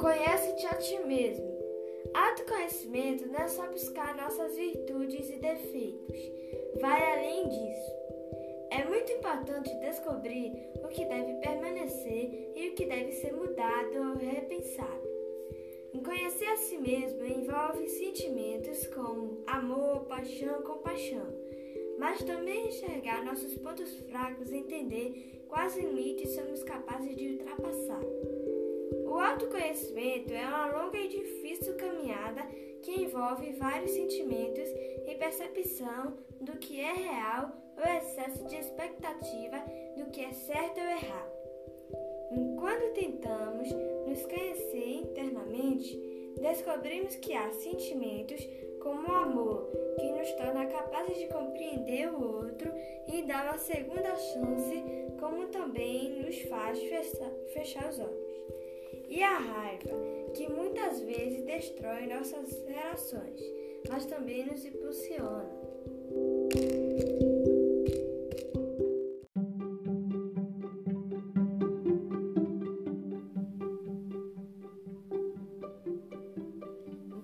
Conhece-te a ti mesmo. Autoconhecimento não é só buscar nossas virtudes e defeitos. Vai além disso. É muito importante descobrir o que deve permanecer e o que deve ser mudado ou repensado. Conhecer a si mesmo envolve sentimentos como amor, paixão, compaixão, mas também enxergar nossos pontos fracos e entender quais limites somos capazes de ultrapassar. Autoconhecimento é uma longa e difícil caminhada que envolve vários sentimentos e percepção do que é real ou excesso de expectativa do que é certo ou errado. Enquanto tentamos nos conhecer internamente, descobrimos que há sentimentos como o amor que nos torna capazes de compreender o outro e dar uma segunda chance, como também nos faz fechar os olhos. E a raiva, que muitas vezes destrói nossas relações, mas também nos impulsiona.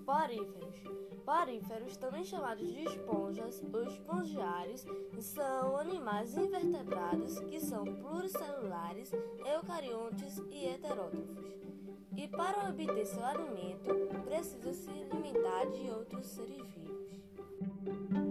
Poríferos. Poríferos, também chamados de esponjas ou espongiários, são animais invertebrados que são pluricelulares, eucariontes e heterótrofos. E para obter seu alimento, precisa se alimentar de outros seres vivos.